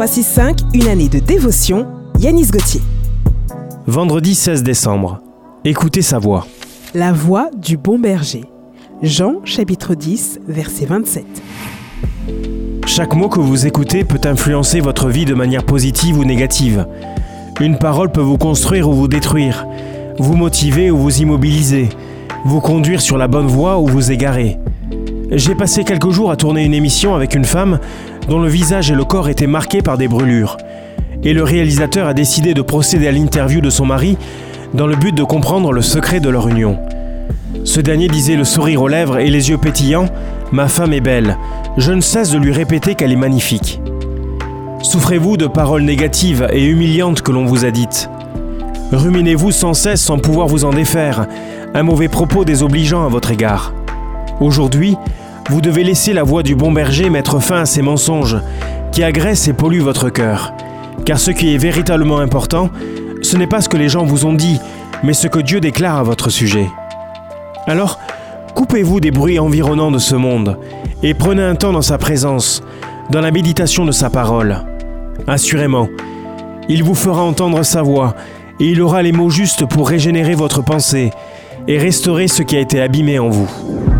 365, une année de dévotion, Yanis Gauthier. Vendredi 16 décembre. Écoutez sa voix. La voix du bon berger. Jean chapitre 10, verset 27. Chaque mot que vous écoutez peut influencer votre vie de manière positive ou négative. Une parole peut vous construire ou vous détruire, vous motiver ou vous immobiliser, vous conduire sur la bonne voie ou vous égarer. J'ai passé quelques jours à tourner une émission avec une femme dont le visage et le corps étaient marqués par des brûlures. Et le réalisateur a décidé de procéder à l'interview de son mari dans le but de comprendre le secret de leur union. Ce dernier disait le sourire aux lèvres et les yeux pétillants Ma femme est belle. Je ne cesse de lui répéter qu'elle est magnifique. Souffrez-vous de paroles négatives et humiliantes que l'on vous a dites? Ruminez-vous sans cesse sans pouvoir vous en défaire, un mauvais propos désobligeant à votre égard. Aujourd'hui, vous devez laisser la voix du bon berger mettre fin à ces mensonges qui agressent et polluent votre cœur. Car ce qui est véritablement important, ce n'est pas ce que les gens vous ont dit, mais ce que Dieu déclare à votre sujet. Alors, coupez-vous des bruits environnants de ce monde et prenez un temps dans sa présence, dans la méditation de sa parole. Assurément, il vous fera entendre sa voix et il aura les mots justes pour régénérer votre pensée et restaurer ce qui a été abîmé en vous.